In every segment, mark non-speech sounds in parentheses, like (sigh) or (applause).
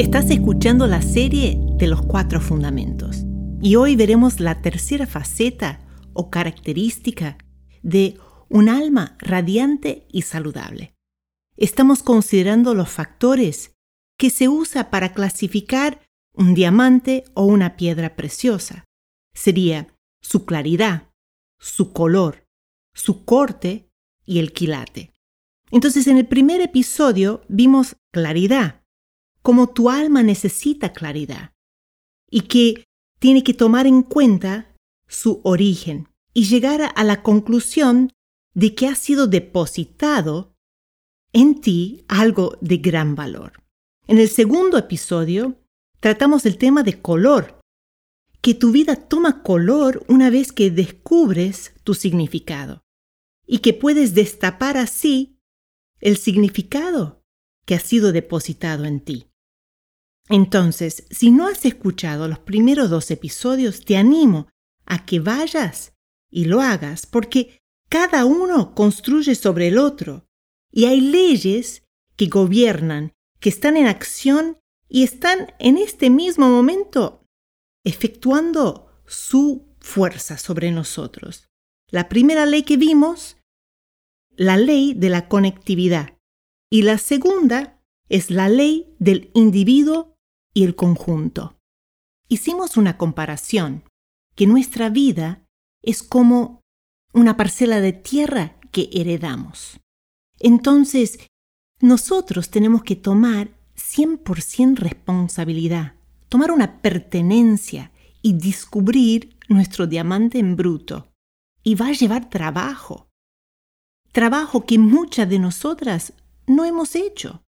Estás escuchando la serie de los cuatro fundamentos y hoy veremos la tercera faceta o característica de un alma radiante y saludable. Estamos considerando los factores que se usa para clasificar un diamante o una piedra preciosa. Sería su claridad, su color, su corte y el quilate. Entonces en el primer episodio vimos claridad, como tu alma necesita claridad y que tiene que tomar en cuenta su origen y llegar a la conclusión de que ha sido depositado en ti algo de gran valor. En el segundo episodio tratamos el tema de color que tu vida toma color una vez que descubres tu significado y que puedes destapar así el significado que ha sido depositado en ti. Entonces, si no has escuchado los primeros dos episodios, te animo a que vayas y lo hagas, porque cada uno construye sobre el otro, y hay leyes que gobiernan, que están en acción y están en este mismo momento efectuando su fuerza sobre nosotros. La primera ley que vimos, la ley de la conectividad. Y la segunda es la ley del individuo y el conjunto. Hicimos una comparación, que nuestra vida es como una parcela de tierra que heredamos. Entonces, nosotros tenemos que tomar 100% responsabilidad tomar una pertenencia y descubrir nuestro diamante en bruto. Y va a llevar trabajo. Trabajo que muchas de nosotras no hemos hecho.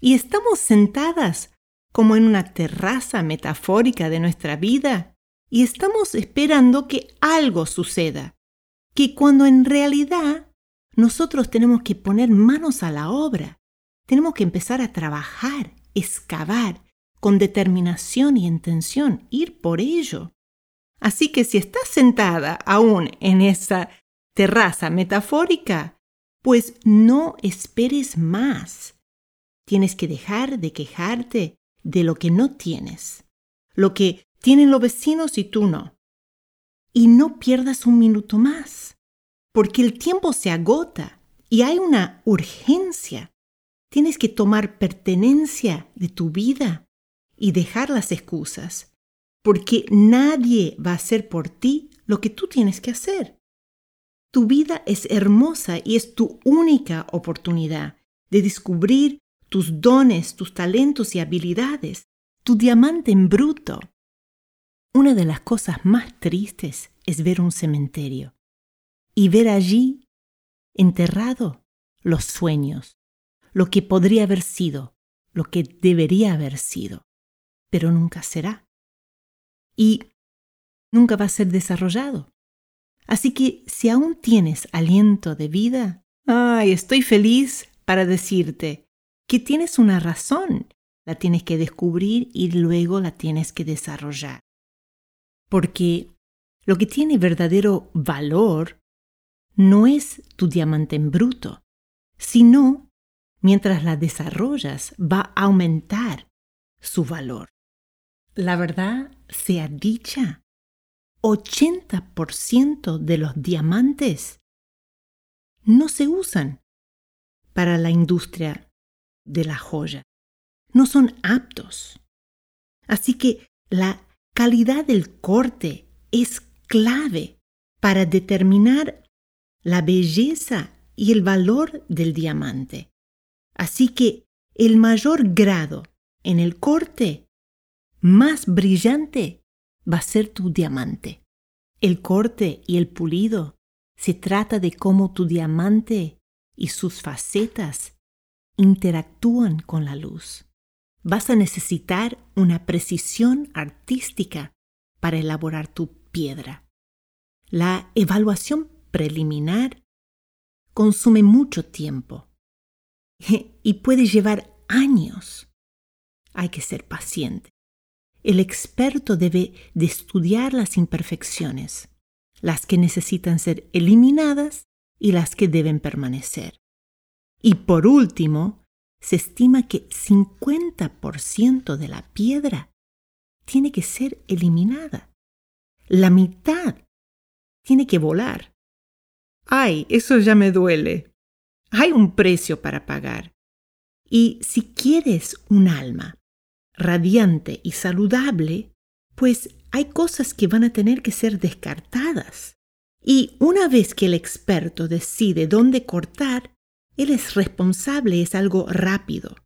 Y estamos sentadas como en una terraza metafórica de nuestra vida y estamos esperando que algo suceda, que cuando en realidad nosotros tenemos que poner manos a la obra, tenemos que empezar a trabajar, excavar, con determinación y intención, ir por ello. Así que si estás sentada aún en esa terraza metafórica, pues no esperes más. Tienes que dejar de quejarte de lo que no tienes, lo que tienen los vecinos y tú no. Y no pierdas un minuto más, porque el tiempo se agota y hay una urgencia. Tienes que tomar pertenencia de tu vida y dejar las excusas, porque nadie va a hacer por ti lo que tú tienes que hacer. Tu vida es hermosa y es tu única oportunidad de descubrir tus dones, tus talentos y habilidades, tu diamante en bruto. Una de las cosas más tristes es ver un cementerio y ver allí enterrado los sueños, lo que podría haber sido, lo que debería haber sido pero nunca será. Y nunca va a ser desarrollado. Así que si aún tienes aliento de vida, ay, estoy feliz para decirte que tienes una razón. La tienes que descubrir y luego la tienes que desarrollar. Porque lo que tiene verdadero valor no es tu diamante en bruto, sino mientras la desarrollas va a aumentar su valor la verdad sea dicha, 80% de los diamantes no se usan para la industria de la joya. No son aptos. Así que la calidad del corte es clave para determinar la belleza y el valor del diamante. Así que el mayor grado en el corte más brillante va a ser tu diamante. El corte y el pulido se trata de cómo tu diamante y sus facetas interactúan con la luz. Vas a necesitar una precisión artística para elaborar tu piedra. La evaluación preliminar consume mucho tiempo (laughs) y puede llevar años. Hay que ser paciente. El experto debe de estudiar las imperfecciones, las que necesitan ser eliminadas y las que deben permanecer. Y por último, se estima que 50% de la piedra tiene que ser eliminada. La mitad tiene que volar. Ay, eso ya me duele. Hay un precio para pagar. Y si quieres un alma radiante y saludable, pues hay cosas que van a tener que ser descartadas. Y una vez que el experto decide dónde cortar, él es responsable, es algo rápido,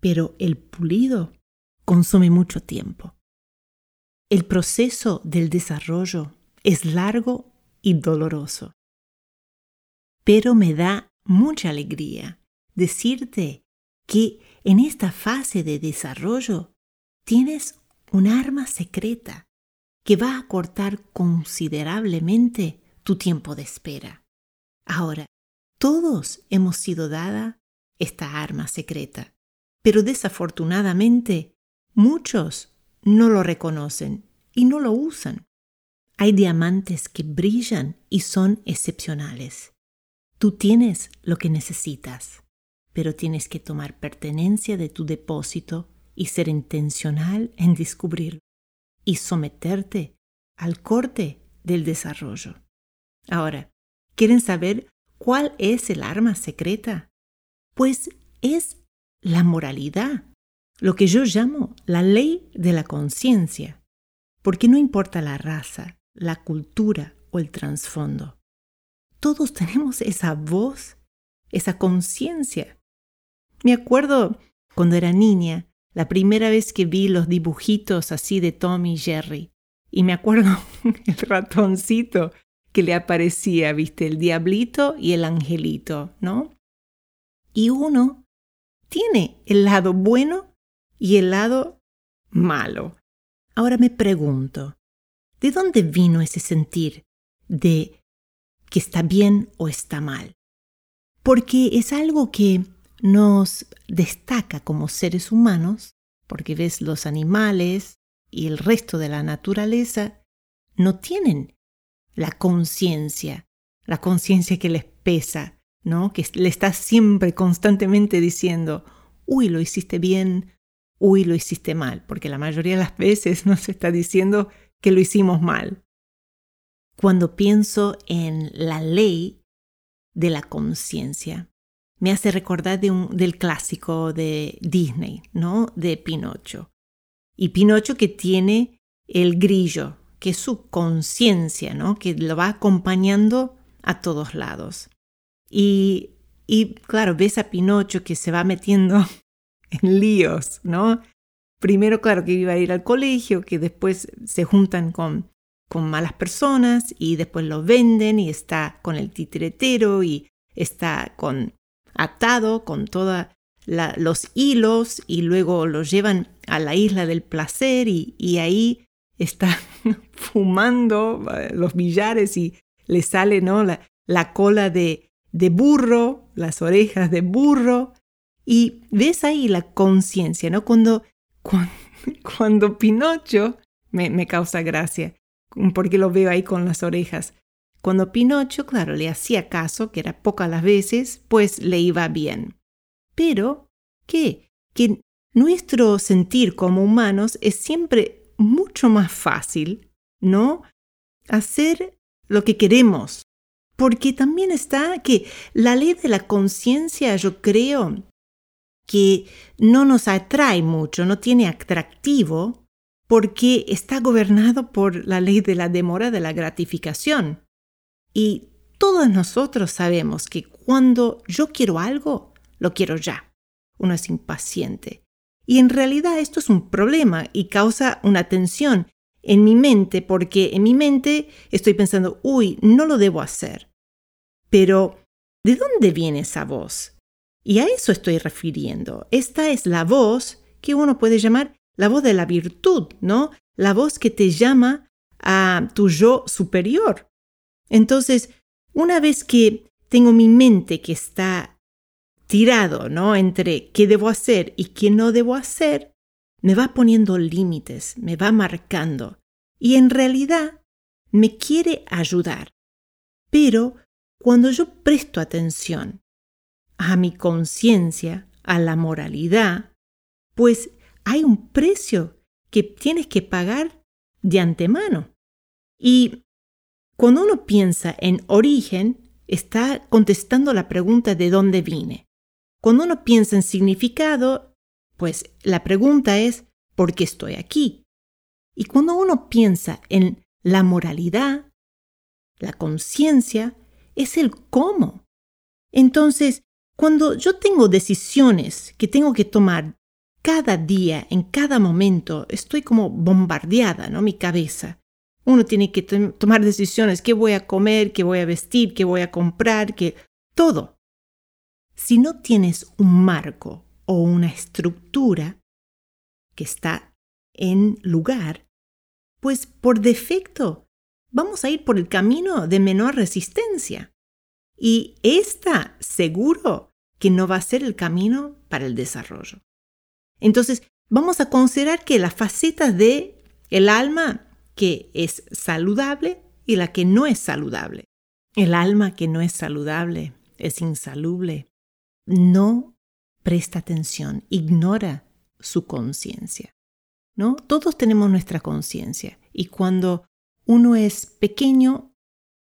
pero el pulido consume mucho tiempo. El proceso del desarrollo es largo y doloroso. Pero me da mucha alegría decirte que en esta fase de desarrollo tienes un arma secreta que va a cortar considerablemente tu tiempo de espera. Ahora, todos hemos sido dada esta arma secreta, pero desafortunadamente muchos no lo reconocen y no lo usan. Hay diamantes que brillan y son excepcionales. Tú tienes lo que necesitas, pero tienes que tomar pertenencia de tu depósito y ser intencional en descubrirlo y someterte al corte del desarrollo. Ahora, ¿quieren saber ¿Cuál es el arma secreta? Pues es la moralidad, lo que yo llamo la ley de la conciencia, porque no importa la raza, la cultura o el trasfondo. Todos tenemos esa voz, esa conciencia. Me acuerdo cuando era niña, la primera vez que vi los dibujitos así de Tom y Jerry, y me acuerdo (laughs) el ratoncito que le aparecía, viste, el diablito y el angelito, ¿no? Y uno tiene el lado bueno y el lado malo. Ahora me pregunto, ¿de dónde vino ese sentir de que está bien o está mal? Porque es algo que nos destaca como seres humanos, porque ves los animales y el resto de la naturaleza no tienen la conciencia, la conciencia que les pesa, ¿no? Que le está siempre constantemente diciendo, uy, lo hiciste bien, uy, lo hiciste mal, porque la mayoría de las veces (laughs) nos está diciendo que lo hicimos mal. Cuando pienso en la ley de la conciencia, me hace recordar de un, del clásico de Disney, ¿no? De Pinocho. Y Pinocho que tiene el grillo, que es su conciencia, ¿no? que lo va acompañando a todos lados. Y, y claro, ves a Pinocho que se va metiendo (laughs) en líos, ¿no? Primero, claro, que iba a ir al colegio, que después se juntan con, con malas personas y después lo venden y está con el titiretero y está con, atado con todos los hilos y luego lo llevan a la isla del placer y, y ahí está (laughs) fumando eh, los billares y le sale ¿no? la, la cola de, de burro, las orejas de burro. Y ves ahí la conciencia, ¿no? Cuando, (laughs) cuando, Pinocho, me, me, causa gracia, porque lo veo ahí con las orejas. Cuando Pinocho, claro, le hacía caso, que era pocas las veces, pues le iba bien. Pero, ¿qué? Que nuestro sentir como humanos es siempre mucho más fácil, ¿no? Hacer lo que queremos. Porque también está que la ley de la conciencia, yo creo, que no nos atrae mucho, no tiene atractivo, porque está gobernado por la ley de la demora de la gratificación. Y todos nosotros sabemos que cuando yo quiero algo, lo quiero ya. Uno es impaciente. Y en realidad esto es un problema y causa una tensión en mi mente porque en mi mente estoy pensando, uy, no lo debo hacer. Pero ¿de dónde viene esa voz? Y a eso estoy refiriendo. Esta es la voz que uno puede llamar la voz de la virtud, ¿no? La voz que te llama a tu yo superior. Entonces, una vez que tengo mi mente que está tirado, ¿no? Entre qué debo hacer y qué no debo hacer, me va poniendo límites, me va marcando. Y en realidad me quiere ayudar. Pero cuando yo presto atención a mi conciencia, a la moralidad, pues hay un precio que tienes que pagar de antemano. Y cuando uno piensa en origen, está contestando la pregunta de dónde vine. Cuando uno piensa en significado, pues la pregunta es ¿por qué estoy aquí? Y cuando uno piensa en la moralidad, la conciencia, es el cómo. Entonces, cuando yo tengo decisiones que tengo que tomar cada día, en cada momento, estoy como bombardeada, ¿no? Mi cabeza. Uno tiene que tomar decisiones, qué voy a comer, qué voy a vestir, qué voy a comprar, qué... todo. Si no tienes un marco o una estructura que está en lugar, pues por defecto vamos a ir por el camino de menor resistencia. Y esta seguro que no va a ser el camino para el desarrollo. Entonces, vamos a considerar que las facetas de el alma que es saludable y la que no es saludable. El alma que no es saludable es insalubre. No presta atención, ignora su conciencia. ¿No? Todos tenemos nuestra conciencia y cuando uno es pequeño,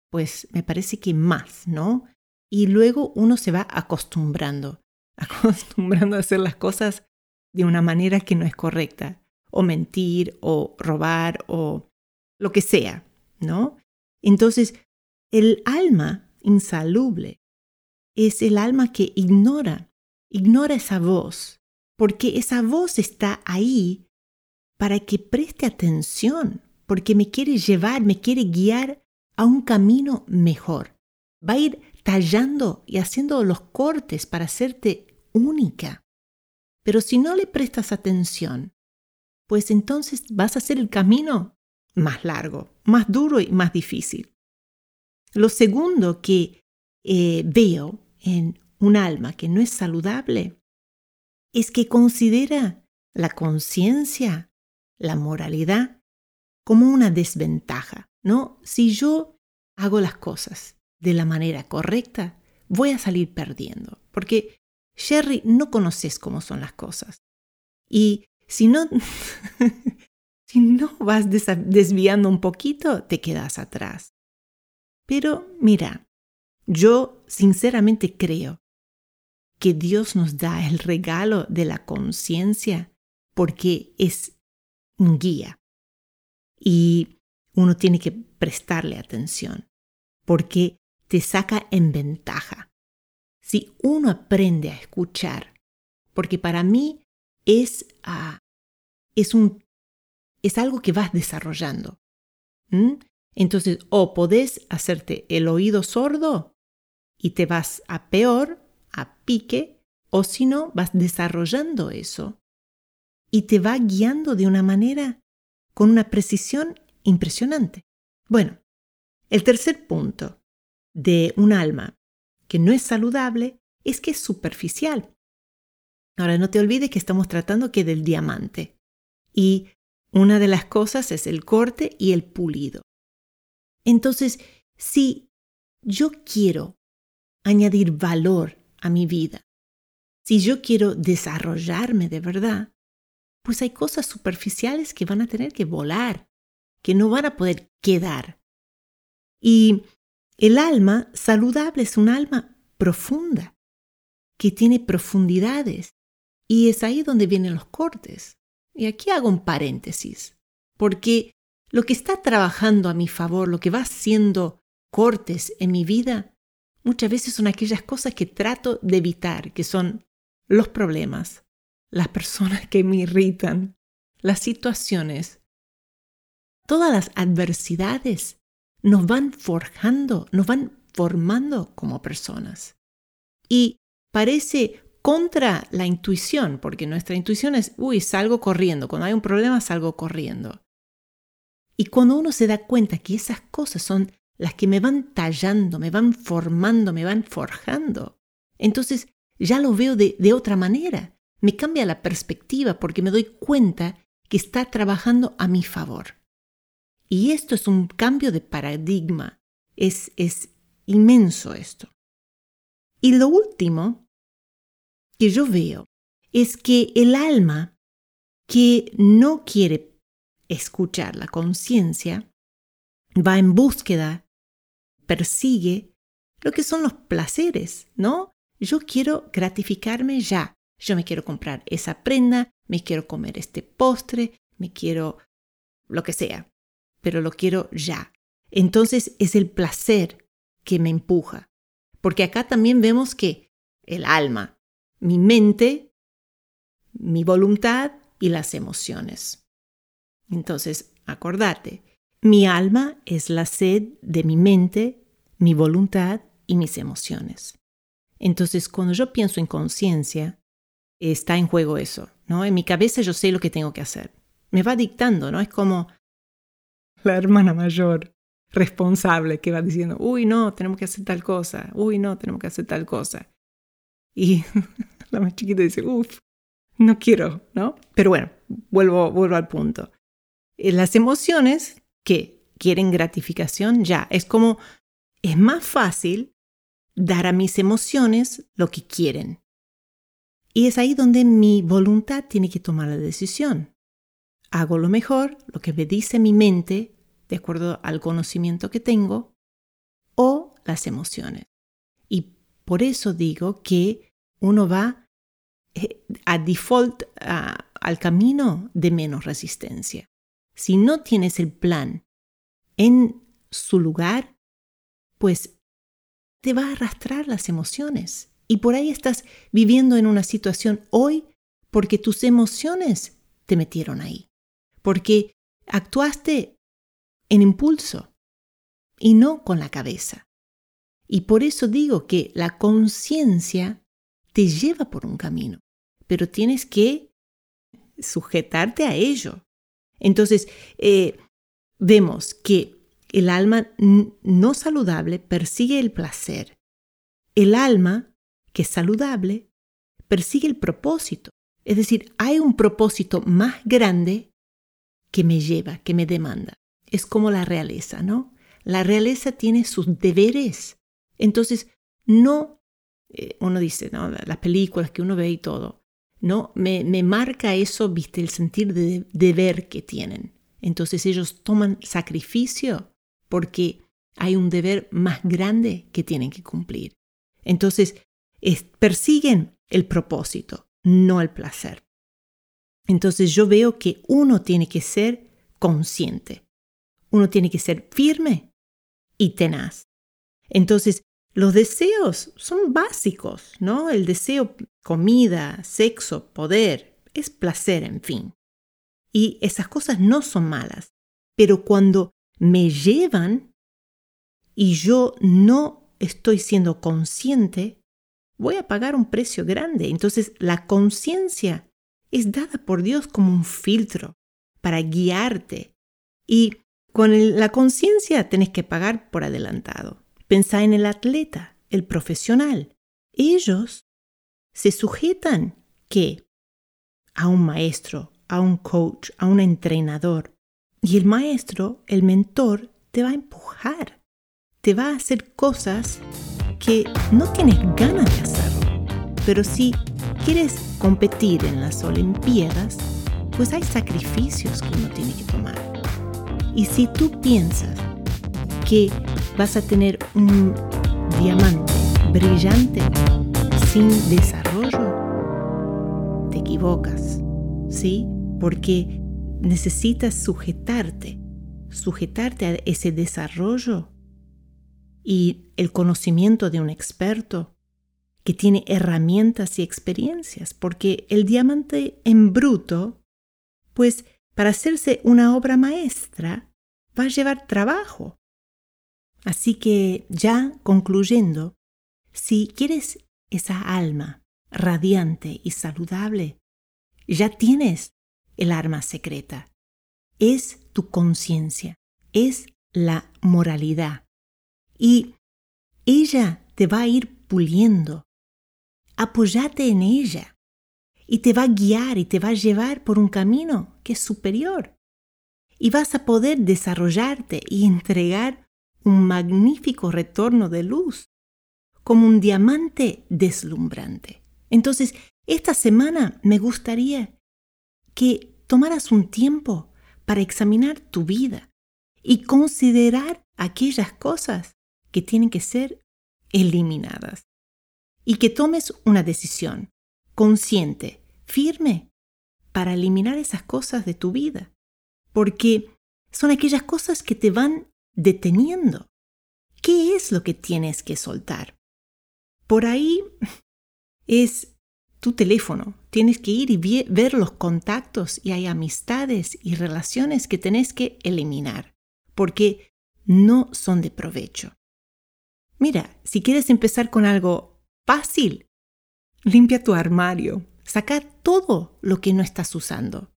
pues me parece que más, ¿no? Y luego uno se va acostumbrando, (laughs) acostumbrando a hacer las cosas de una manera que no es correcta, o mentir, o robar, o lo que sea, ¿no? Entonces, el alma insalubre es el alma que ignora, ignora esa voz, porque esa voz está ahí para que preste atención, porque me quiere llevar, me quiere guiar a un camino mejor. Va a ir tallando y haciendo los cortes para hacerte única. Pero si no le prestas atención, pues entonces vas a hacer el camino más largo, más duro y más difícil. Lo segundo que eh, veo en un alma que no es saludable es que considera la conciencia, la moralidad, como una desventaja, ¿no? Si yo hago las cosas de la manera correcta, voy a salir perdiendo, porque Sherry, no conoces cómo son las cosas. Y si no, (laughs) si no vas desviando un poquito, te quedas atrás. Pero mira, yo sinceramente creo que Dios nos da el regalo de la conciencia porque es un guía. Y uno tiene que prestarle atención porque te saca en ventaja si uno aprende a escuchar, porque para mí es, ah, es, un, es algo que vas desarrollando. Entonces, o podés hacerte el oído sordo y te vas a peor, a pique, o si no, vas desarrollando eso y te va guiando de una manera con una precisión impresionante. Bueno, el tercer punto de un alma que no es saludable es que es superficial. Ahora, no te olvides que estamos tratando que del diamante. Y una de las cosas es el corte y el pulido. Entonces, si yo quiero añadir valor a mi vida, si yo quiero desarrollarme de verdad, pues hay cosas superficiales que van a tener que volar, que no van a poder quedar. Y el alma saludable es un alma profunda, que tiene profundidades. Y es ahí donde vienen los cortes. Y aquí hago un paréntesis, porque lo que está trabajando a mi favor, lo que va haciendo cortes en mi vida, muchas veces son aquellas cosas que trato de evitar, que son los problemas, las personas que me irritan, las situaciones. Todas las adversidades nos van forjando, nos van formando como personas. y parece contra la intuición, porque nuestra intuición es, uy, salgo corriendo, cuando hay un problema salgo corriendo. Y cuando uno se da cuenta que esas cosas son las que me van tallando, me van formando, me van forjando, entonces ya lo veo de, de otra manera. Me cambia la perspectiva porque me doy cuenta que está trabajando a mi favor. Y esto es un cambio de paradigma. Es, es inmenso esto. Y lo último que yo veo es que el alma que no quiere escuchar la conciencia va en búsqueda, persigue lo que son los placeres, ¿no? Yo quiero gratificarme ya. Yo me quiero comprar esa prenda, me quiero comer este postre, me quiero lo que sea, pero lo quiero ya. Entonces es el placer que me empuja. Porque acá también vemos que el alma mi mente, mi voluntad y las emociones. Entonces, acordate, mi alma es la sed de mi mente, mi voluntad y mis emociones. Entonces, cuando yo pienso en conciencia, está en juego eso, ¿no? En mi cabeza yo sé lo que tengo que hacer. Me va dictando, ¿no? Es como la hermana mayor responsable que va diciendo, uy, no, tenemos que hacer tal cosa, uy, no, tenemos que hacer tal cosa. Y (laughs) la más chiquita dice, uff, no quiero, ¿no? Pero bueno, vuelvo, vuelvo al punto. Eh, las emociones que quieren gratificación ya, es como, es más fácil dar a mis emociones lo que quieren. Y es ahí donde mi voluntad tiene que tomar la decisión. Hago lo mejor, lo que me dice mi mente, de acuerdo al conocimiento que tengo, o las emociones. Y por eso digo que uno va eh, a default al camino de menos resistencia. Si no tienes el plan en su lugar, pues te va a arrastrar las emociones. Y por ahí estás viviendo en una situación hoy porque tus emociones te metieron ahí, porque actuaste en impulso y no con la cabeza. Y por eso digo que la conciencia te lleva por un camino, pero tienes que sujetarte a ello. Entonces, eh, vemos que el alma no saludable persigue el placer. El alma que es saludable persigue el propósito. Es decir, hay un propósito más grande que me lleva, que me demanda. Es como la realeza, ¿no? La realeza tiene sus deberes. Entonces, no eh, uno dice, ¿no? las películas que uno ve y todo, ¿no? Me, me marca eso, viste, el sentir de deber que tienen. Entonces ellos toman sacrificio porque hay un deber más grande que tienen que cumplir. Entonces persiguen el propósito, no el placer. Entonces yo veo que uno tiene que ser consciente, uno tiene que ser firme y tenaz. Entonces los deseos son básicos, ¿no? El deseo, comida, sexo, poder, es placer, en fin. Y esas cosas no son malas, pero cuando me llevan y yo no estoy siendo consciente, voy a pagar un precio grande. Entonces la conciencia es dada por Dios como un filtro para guiarte. Y con la conciencia tenés que pagar por adelantado. Pensá en el atleta, el profesional. Ellos se sujetan ¿qué? a un maestro, a un coach, a un entrenador. Y el maestro, el mentor, te va a empujar, te va a hacer cosas que no tienes ganas de hacerlo. Pero si quieres competir en las Olimpiadas, pues hay sacrificios que uno tiene que tomar. Y si tú piensas que vas a tener un diamante brillante sin desarrollo, te equivocas, ¿sí? Porque necesitas sujetarte, sujetarte a ese desarrollo y el conocimiento de un experto que tiene herramientas y experiencias, porque el diamante en bruto, pues para hacerse una obra maestra, va a llevar trabajo, Así que ya concluyendo, si quieres esa alma radiante y saludable, ya tienes el arma secreta. Es tu conciencia, es la moralidad. Y ella te va a ir puliendo. Apóyate en ella y te va a guiar y te va a llevar por un camino que es superior. Y vas a poder desarrollarte y entregar un magnífico retorno de luz, como un diamante deslumbrante. Entonces, esta semana me gustaría que tomaras un tiempo para examinar tu vida y considerar aquellas cosas que tienen que ser eliminadas. Y que tomes una decisión consciente, firme, para eliminar esas cosas de tu vida. Porque son aquellas cosas que te van deteniendo. ¿Qué es lo que tienes que soltar? Por ahí es tu teléfono. Tienes que ir y ver los contactos y hay amistades y relaciones que tenés que eliminar porque no son de provecho. Mira, si quieres empezar con algo fácil, limpia tu armario, saca todo lo que no estás usando.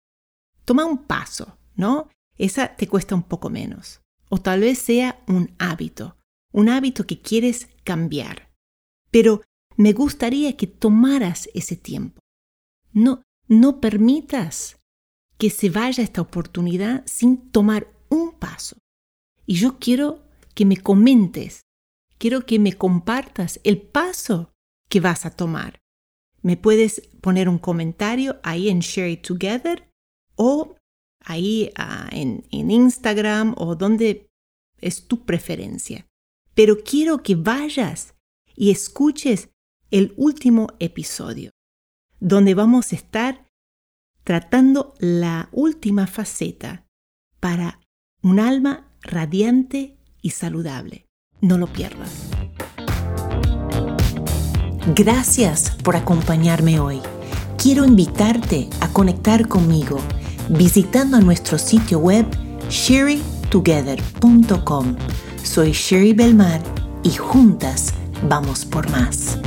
Toma un paso, ¿no? Esa te cuesta un poco menos. O tal vez sea un hábito, un hábito que quieres cambiar. Pero me gustaría que tomaras ese tiempo. No, no permitas que se vaya esta oportunidad sin tomar un paso. Y yo quiero que me comentes, quiero que me compartas el paso que vas a tomar. Me puedes poner un comentario ahí en Share It Together o ahí ah, en, en Instagram o donde es tu preferencia. Pero quiero que vayas y escuches el último episodio, donde vamos a estar tratando la última faceta para un alma radiante y saludable. No lo pierdas. Gracias por acompañarme hoy. Quiero invitarte a conectar conmigo visitando nuestro sitio web sherrytogether.com. Soy Sherry Belmar y juntas vamos por más.